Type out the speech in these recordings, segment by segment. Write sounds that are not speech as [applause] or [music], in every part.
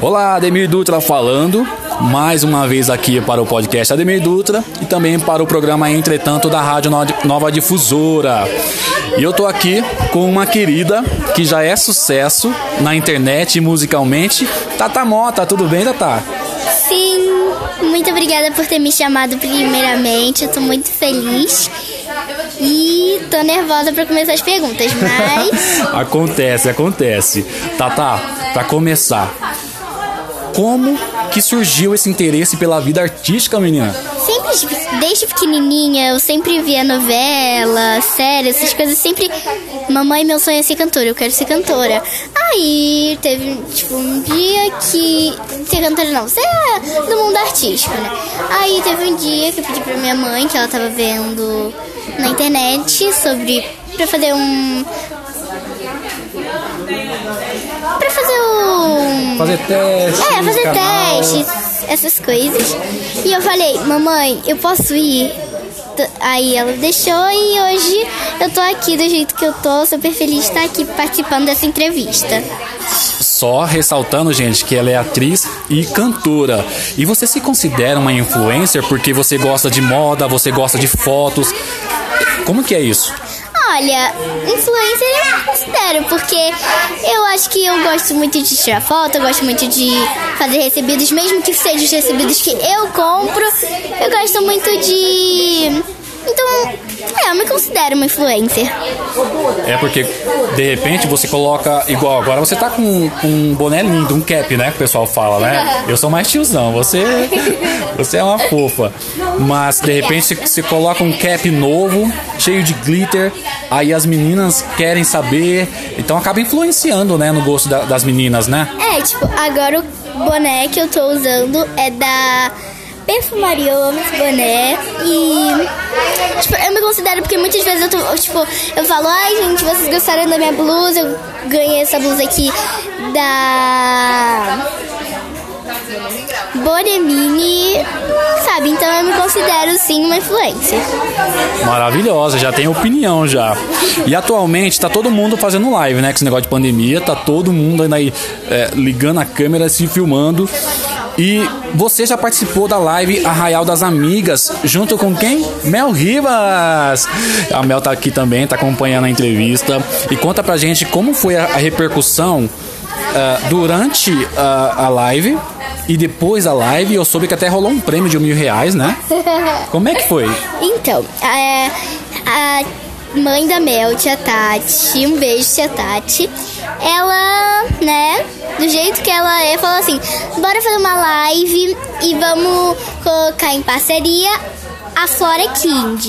Olá, Ademir Dutra falando, mais uma vez aqui para o podcast Ademir Dutra e também para o programa Entretanto da Rádio Nova Difusora. E eu tô aqui com uma querida que já é sucesso na internet e musicalmente, Tata Mota. Tudo bem, Tata? Sim, muito obrigada por ter me chamado primeiramente. Eu tô muito feliz. E tô nervosa para começar as perguntas, mas. [laughs] acontece, acontece. Tata, para começar, como que surgiu esse interesse pela vida artística, menina? Sempre, desde pequenininha, eu sempre via novela, série, essas coisas. Sempre. Mamãe, meu sonho é ser cantora, eu quero ser cantora. Aí teve, tipo, um dia que. Ser cantora não, ser do mundo artístico, né? Aí teve um dia que eu pedi pra minha mãe, que ela tava vendo na internet sobre. pra fazer um. Pra fazer um. Fazer testes. É, fazer canal. testes, essas coisas. E eu falei, mamãe, eu posso ir? Aí ela deixou e hoje eu tô aqui do jeito que eu tô, super feliz de estar aqui participando dessa entrevista. Só ressaltando, gente, que ela é atriz e cantora. E você se considera uma influencer porque você gosta de moda, você gosta de fotos. Como que é isso? Olha, influencer eu não considero, porque eu acho que eu gosto muito de tirar foto, eu gosto muito de fazer recebidos, mesmo que sejam os recebidos que eu compro. Eu gosto muito de. Então, é, eu me considero uma influencer. É porque, de repente, você coloca. Igual, agora você tá com, um boné lindo, um cap, né? Que o pessoal fala, né? Eu sou mais tiozão, você. [laughs] Você é uma fofa. Mas, de repente, você coloca um cap novo, cheio de glitter, aí as meninas querem saber. Então acaba influenciando, né, no gosto da, das meninas, né? É, tipo, agora o boné que eu tô usando é da perfumaria, eu amo esse boné. E, tipo, eu me considero porque muitas vezes eu tô, tipo, eu falo, ai gente, vocês gostaram da minha blusa? Eu ganhei essa blusa aqui da Bonemini, sabe? Então eu me considero sim uma influência. Maravilhosa, já tem opinião já. E atualmente tá todo mundo fazendo live, né? Com esse negócio de pandemia, tá todo mundo aí é, ligando a câmera, se filmando. E você já participou da live Arraial das Amigas, junto com quem? Mel Rivas! A Mel tá aqui também, tá acompanhando a entrevista. E conta pra gente como foi a, repercussão uh, durante uh, a live e depois da live eu soube que até rolou um prêmio de mil reais, né? Como é que foi? [laughs] Então, é, a mãe da Mel, tia Tati, um beijo, tia Tati. Ela, né, do jeito que ela é, falou assim: bora fazer uma live e vamos colocar em parceria a Flora Kind.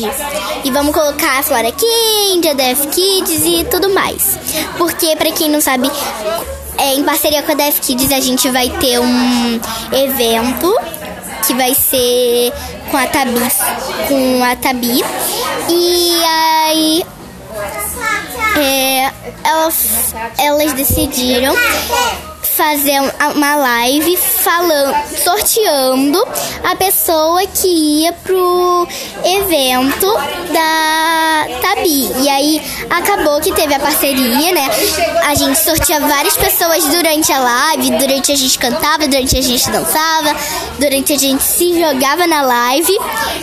E vamos colocar a Flora Kind, a Def Kids e tudo mais. Porque, pra quem não sabe, é, em parceria com a Def Kids, a gente vai ter um evento que vai ser com a Tabi, com a Tabi. E aí é, elas, elas decidiram fazer uma live falando, sorteando a pessoa que ia pro evento da Tabi. E aí acabou que teve a parceria, né? A gente sortia várias pessoas durante a live, durante a gente cantava, durante a gente dançava, durante a gente se jogava na live.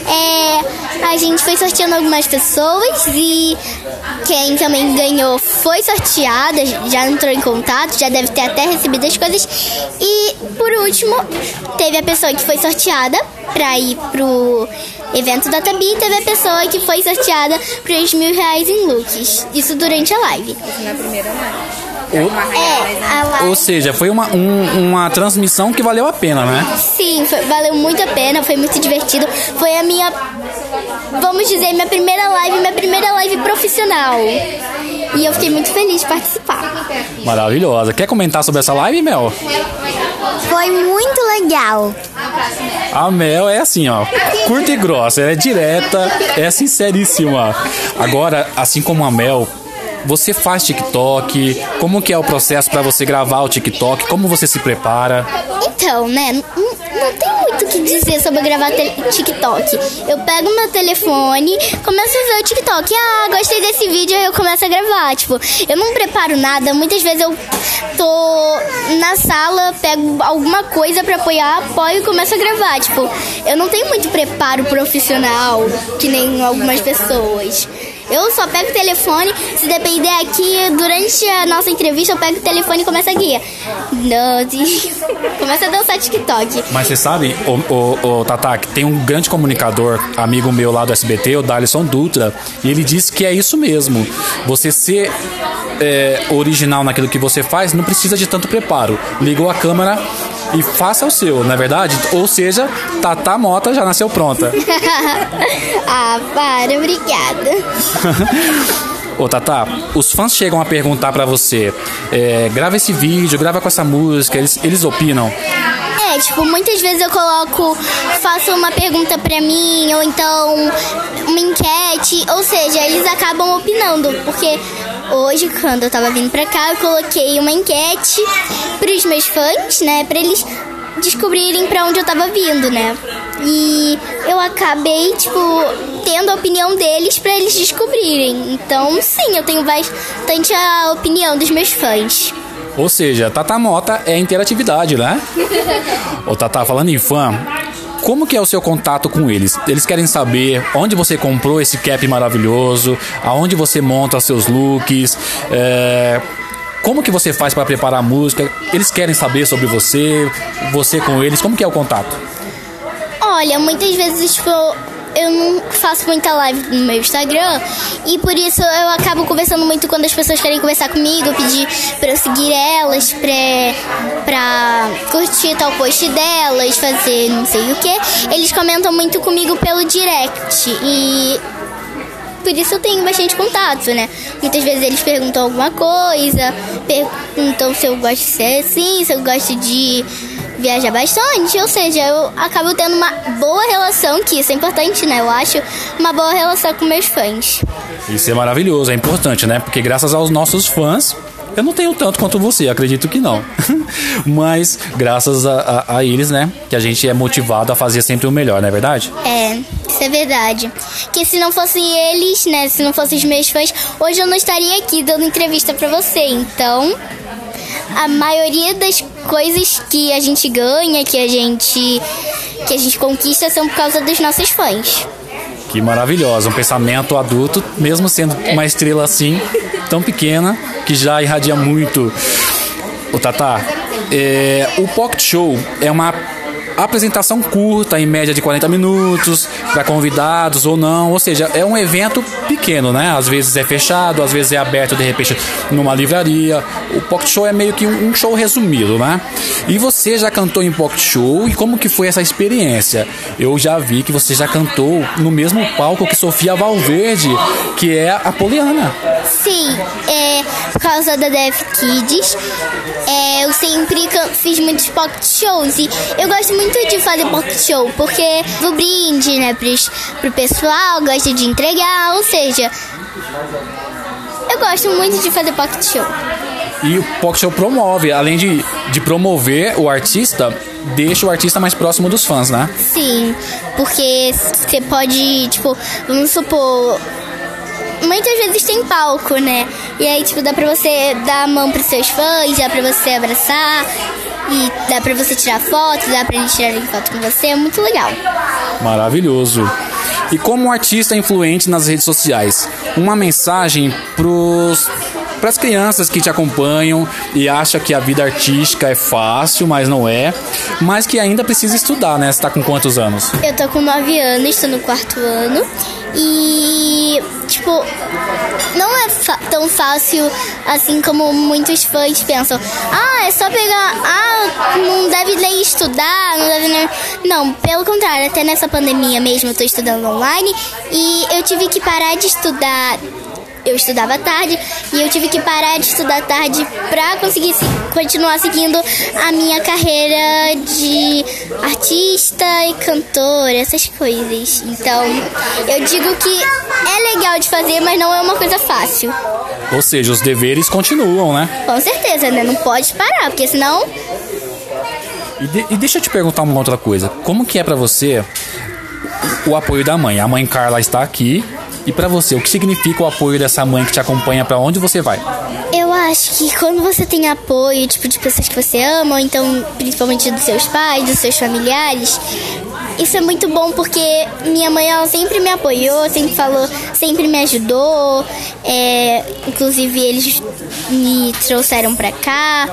É, a gente foi sorteando algumas pessoas e quem também ganhou foi sorteada, já entrou em contato, já deve ter até recebido as coisas. E por último, teve a pessoa que foi sorteada para ir pro evento da Tabi, teve a pessoa que foi sorteada por os mil reais em looks. Isso durante a live. Isso na primeira live. É, Ou seja, foi uma, um, uma transmissão que valeu a pena, né? Sim, foi, valeu muito a pena, foi muito divertido. Foi a minha, vamos dizer, minha primeira live, minha primeira live profissional. E eu fiquei muito feliz de participar. Maravilhosa. Quer comentar sobre essa live, Mel? Foi muito legal. A Mel é assim, ó, curta e grossa, é direta, é sinceríssima. Agora, assim como a Mel, você faz TikTok? Como que é o processo para você gravar o TikTok? Como você se prepara? Então, né, não, não tem muito o que dizer sobre gravar TikTok. Eu pego meu telefone, começo a ver o TikTok. Ah, gostei desse vídeo, eu começo a gravar. Tipo, eu não preparo nada. Muitas vezes eu tô na sala, pego alguma coisa para apoiar, apoio e começo a gravar. Tipo, eu não tenho muito preparo profissional, que nem algumas pessoas. Eu só pego o telefone, se depender aqui, durante a nossa entrevista, eu pego o telefone e começo a guiar. [laughs] Começa a dançar TikTok. Mas você sabe, o, o, o Tata, que tem um grande comunicador, amigo meu lá do SBT, o Dalisson Dutra, e ele disse que é isso mesmo. Você ser é, original naquilo que você faz não precisa de tanto preparo. Ligou a câmera e faça o seu, não é verdade? Ou seja, Tata Mota já nasceu pronta. [laughs] ah, para, obrigada. Ô Tata, os fãs chegam a perguntar para você: é, grava esse vídeo, grava com essa música, eles, eles opinam. É, tipo, muitas vezes eu coloco, faço uma pergunta pra mim, ou então uma enquete, ou seja, eles acabam opinando, porque hoje, quando eu tava vindo pra cá, eu coloquei uma enquete pros meus fãs, né, pra eles descobrirem para onde eu tava vindo, né? E eu acabei, tipo, tendo a opinião deles para eles descobrirem. Então, sim, eu tenho bastante a opinião dos meus fãs. Ou seja, Tata Mota é interatividade, né? [laughs] Ô Tata, falando em fã, como que é o seu contato com eles? Eles querem saber onde você comprou esse cap maravilhoso, aonde você monta seus looks, é, como que você faz para preparar a música? Eles querem saber sobre você, você com eles, como que é o contato? Olha, muitas vezes tipo, eu não faço muita live no meu Instagram e por isso eu acabo conversando muito quando as pessoas querem conversar comigo, pedir pra eu seguir elas, pra, pra curtir tal post delas, fazer não sei o que. Eles comentam muito comigo pelo direct e por isso eu tenho bastante contato, né? Muitas vezes eles perguntam alguma coisa, perguntam se eu gosto de ser assim, se eu gosto de viajar bastante, ou seja, eu acabo tendo uma boa relação, que isso é importante, né? Eu acho uma boa relação com meus fãs. Isso é maravilhoso, é importante, né? Porque graças aos nossos fãs, eu não tenho tanto quanto você, acredito que não. [laughs] Mas graças a, a, a, eles, né, que a gente é motivado a fazer sempre o melhor, não é verdade? É, isso é verdade. Que se não fossem eles, né, se não fossem os meus fãs, hoje eu não estaria aqui dando entrevista para você. Então, a maioria das coisas que a gente ganha, que a gente que a gente conquista são por causa dos nossos fãs. Que maravilhosa, um pensamento adulto, mesmo sendo uma estrela assim, tão pequena, que já irradia muito. O Tata, é, o Pocket Show é uma apresentação curta, em média de 40 minutos, para convidados ou não. Ou seja, é um evento pequeno, né? Às vezes é fechado, às vezes é aberto de repente numa livraria. O Pocket Show é meio que um show resumido, né? E você já cantou em Pocket Show e como que foi essa experiência? Eu já vi que você já cantou no mesmo palco que Sofia Valverde, que é a Poliana. Sim, é por causa da Def Kids. É, eu sempre fiz muitos pocket shows e eu gosto muito de fazer pocket show, porque do brinde, né, pros, pro pessoal, gosta de entregar, ou seja, eu gosto muito de fazer pocket show. E o pocket show promove, além de, de promover o artista, deixa o artista mais próximo dos fãs, né? Sim, porque você pode, tipo, vamos supor, muitas vezes tem palco, né? E aí, tipo, dá pra você dar a mão pros seus fãs, dá pra você abraçar. E dá pra você tirar foto, dá pra eles tirarem foto com você, é muito legal. Maravilhoso. E como artista influente nas redes sociais, uma mensagem pros para as crianças que te acompanham e acham que a vida artística é fácil, mas não é, mas que ainda precisa estudar, né? Você tá com quantos anos? Eu tô com 9 anos, estou no quarto ano e tipo não é tão fácil assim como muitos fãs pensam. Ah, é só pegar. Ah, não deve nem estudar, não deve nem. Não, pelo contrário, até nessa pandemia mesmo eu tô estudando online e eu tive que parar de estudar eu estudava tarde e eu tive que parar de estudar tarde para conseguir continuar seguindo a minha carreira de artista e cantora, essas coisas. Então, eu digo que é legal de fazer, mas não é uma coisa fácil. Ou seja, os deveres continuam, né? Com certeza, né? Não pode parar, porque senão e, de, e, deixa eu te perguntar uma outra coisa. Como que é para você o apoio da mãe? A mãe Carla está aqui e para você, o que significa o apoio dessa mãe que te acompanha para onde você vai? Eu acho que quando você tem apoio, tipo, de pessoas que você ama, ou então, principalmente dos seus pais, dos seus familiares, isso é muito bom porque minha mãe, ela sempre me apoiou, sempre falou, sempre me ajudou. É, inclusive, eles me trouxeram pra cá.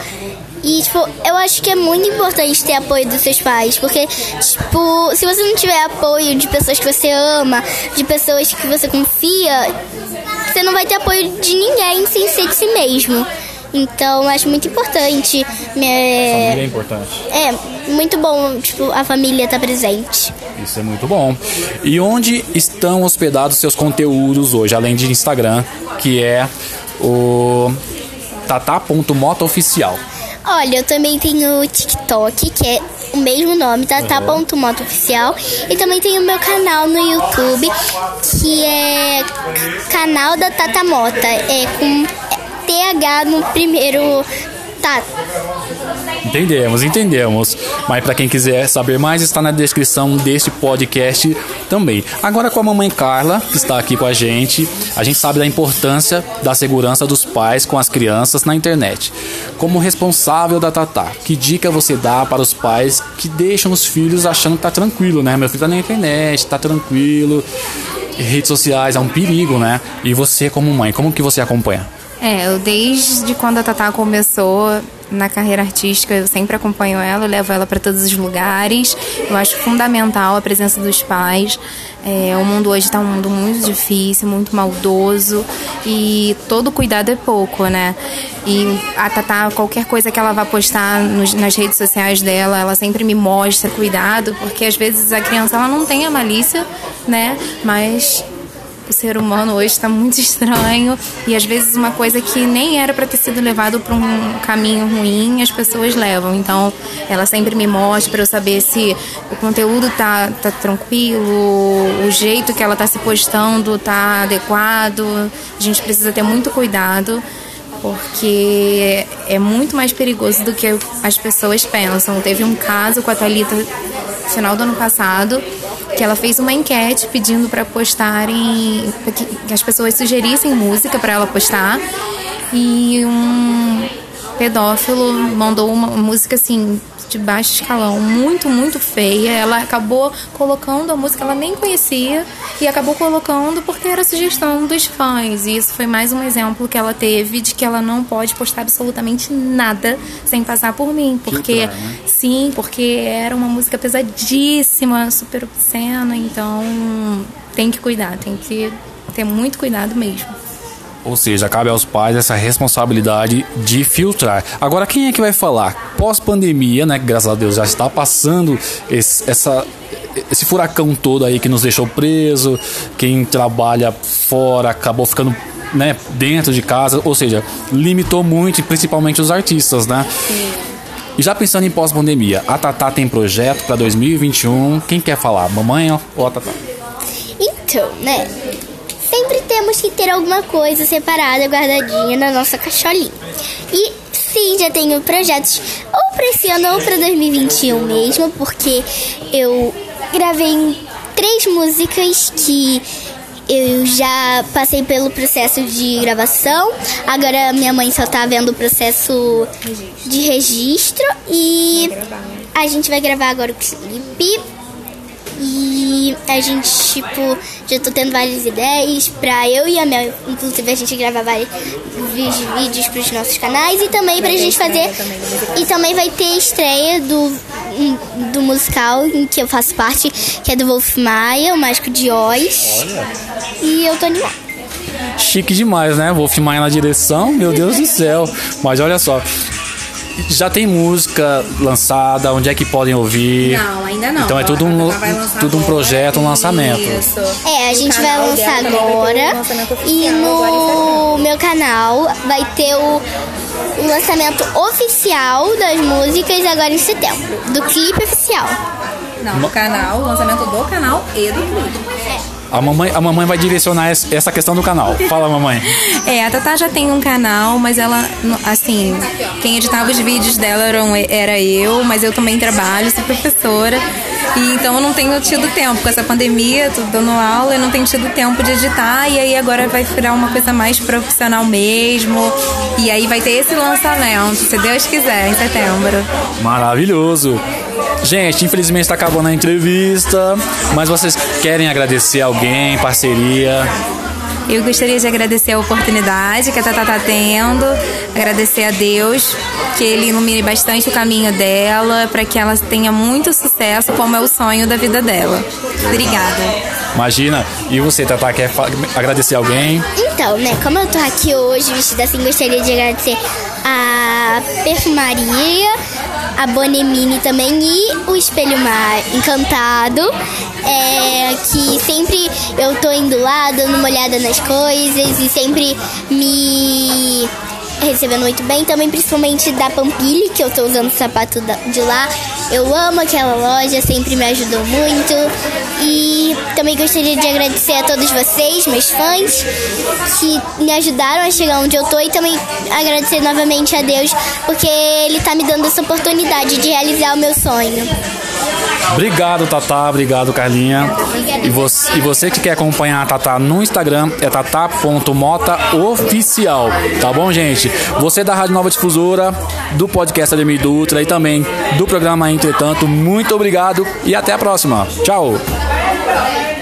E, tipo, eu acho que é muito importante ter apoio dos seus pais, porque, tipo, se você não tiver apoio de pessoas que você ama, de pessoas que você confia, você não vai ter apoio de ninguém sem ser de si mesmo. Então, acho muito importante. É, família é importante. É, muito bom, tipo, a família estar tá presente. Isso é muito bom. E onde estão hospedados seus conteúdos hoje, além de Instagram, que é o tata.motooficial? Olha, eu também tenho o TikTok, que é o mesmo nome, Tata.moto Oficial. E também tenho o meu canal no YouTube, que é canal da Tata Mota. É com TH no primeiro Tata. Entendemos, entendemos. Mas para quem quiser saber mais, está na descrição deste podcast também. Agora com a mamãe Carla, que está aqui com a gente, a gente sabe da importância da segurança dos pais com as crianças na internet. Como responsável da Tatá, que dica você dá para os pais que deixam os filhos achando que tá tranquilo, né? Meu filho tá na internet, tá tranquilo. Redes sociais é um perigo, né? E você como mãe, como que você acompanha? É, eu desde quando a Tatá começou na carreira artística, eu sempre acompanho ela, eu levo ela para todos os lugares. Eu acho fundamental a presença dos pais. É, o mundo hoje está um mundo muito difícil, muito maldoso e todo cuidado é pouco, né? E a Tatá, qualquer coisa que ela vá postar nos, nas redes sociais dela, ela sempre me mostra cuidado, porque às vezes a criança ela não tem a malícia, né? Mas o ser humano hoje está muito estranho e às vezes uma coisa que nem era para ter sido levado para um caminho ruim as pessoas levam. Então ela sempre me mostra para eu saber se o conteúdo tá, tá tranquilo, o jeito que ela está se postando tá adequado. A gente precisa ter muito cuidado porque é muito mais perigoso do que as pessoas pensam. Teve um caso com a Thalita no final do ano passado que ela fez uma enquete pedindo para postarem, que as pessoas sugerissem música para ela postar. E um pedófilo mandou uma música assim de baixo escalão, muito, muito feia. Ela acabou colocando a música, ela nem conhecia, e acabou colocando porque era sugestão dos fãs. E isso foi mais um exemplo que ela teve de que ela não pode postar absolutamente nada sem passar por mim. Porque, né? sim, porque era uma música pesadíssima, super obscena, então tem que cuidar, tem que ter muito cuidado mesmo. Ou seja, cabe aos pais essa responsabilidade de filtrar. Agora, quem é que vai falar? Pós-pandemia, né? Graças a Deus já está passando esse, essa, esse furacão todo aí que nos deixou preso. Quem trabalha fora acabou ficando né, dentro de casa, ou seja, limitou muito, principalmente os artistas, né? E já pensando em pós-pandemia, a Tatá tem projeto para 2021. Quem quer falar, mamãe ou a Tatá? Então, né? Temos que ter alguma coisa separada, guardadinha na nossa caixolinha. E sim, já tenho projetos ou para esse ano ou para 2021 mesmo, porque eu gravei três músicas que eu já passei pelo processo de gravação. Agora minha mãe só tá vendo o processo de registro e a gente vai gravar agora o clipe e a gente, tipo, já tô tendo várias ideias pra eu e a Mel, inclusive a gente gravar vários vídeos pros nossos canais e também pra gente fazer. E também vai ter estreia do, do musical em que eu faço parte, que é do Wolf Maia, o Mágico de Oz. E eu tô animada. Chique demais, né? Wolf Maia na direção, meu Deus do céu. Mas olha só, já tem música lançada? Onde é que podem ouvir? Não, ainda não. Então é tudo um, tudo um projeto, um lançamento. Isso. É, a gente vai lançar agora. E no meu canal vai ter o, o lançamento oficial das músicas agora em setembro. Do clipe oficial. Não, no canal, o lançamento do canal e do clipe. A mamãe, a mamãe vai direcionar essa questão do canal. Fala, mamãe. [laughs] É, a Tatá já tem um canal, mas ela, assim, quem editava os vídeos dela era eu, mas eu também trabalho, sou professora. E então eu não tenho tido tempo. Com essa pandemia, tô dando aula, eu não tenho tido tempo de editar. E aí agora vai virar uma coisa mais profissional mesmo. E aí vai ter esse lançamento, se Deus quiser, em setembro. Maravilhoso. Gente, infelizmente está acabando a entrevista, mas vocês querem agradecer alguém, parceria? Eu gostaria de agradecer a oportunidade que a Tata está tendo, agradecer a Deus que Ele ilumine bastante o caminho dela, para que ela tenha muito sucesso, como é o sonho da vida dela. Obrigada. Imagina, e você, Tata, quer agradecer alguém? Então, né, como eu tô aqui hoje vestida assim, gostaria de agradecer a perfumaria, a Bonemini também e o Espelho Mar Encantado. É, que sempre eu tô indo lá, dando uma olhada nas coisas e sempre me recebendo muito bem. Também, principalmente da Pampili, que eu tô usando o sapato de lá. Eu amo aquela loja, sempre me ajudou muito. E também gostaria de agradecer a todos vocês, meus fãs, que me ajudaram a chegar onde eu tô. E também agradecer novamente a Deus, porque Ele tá me dando essa oportunidade de realizar o meu sonho. Obrigado, Tatá. Obrigado, Carlinha. E você, e você que quer acompanhar a Tatá no Instagram é tatá.motaoficial. Tá bom, gente? Você da Rádio Nova Difusora, do podcast Ademir Dutra e também do programa Entretanto, muito obrigado e até a próxima. Tchau.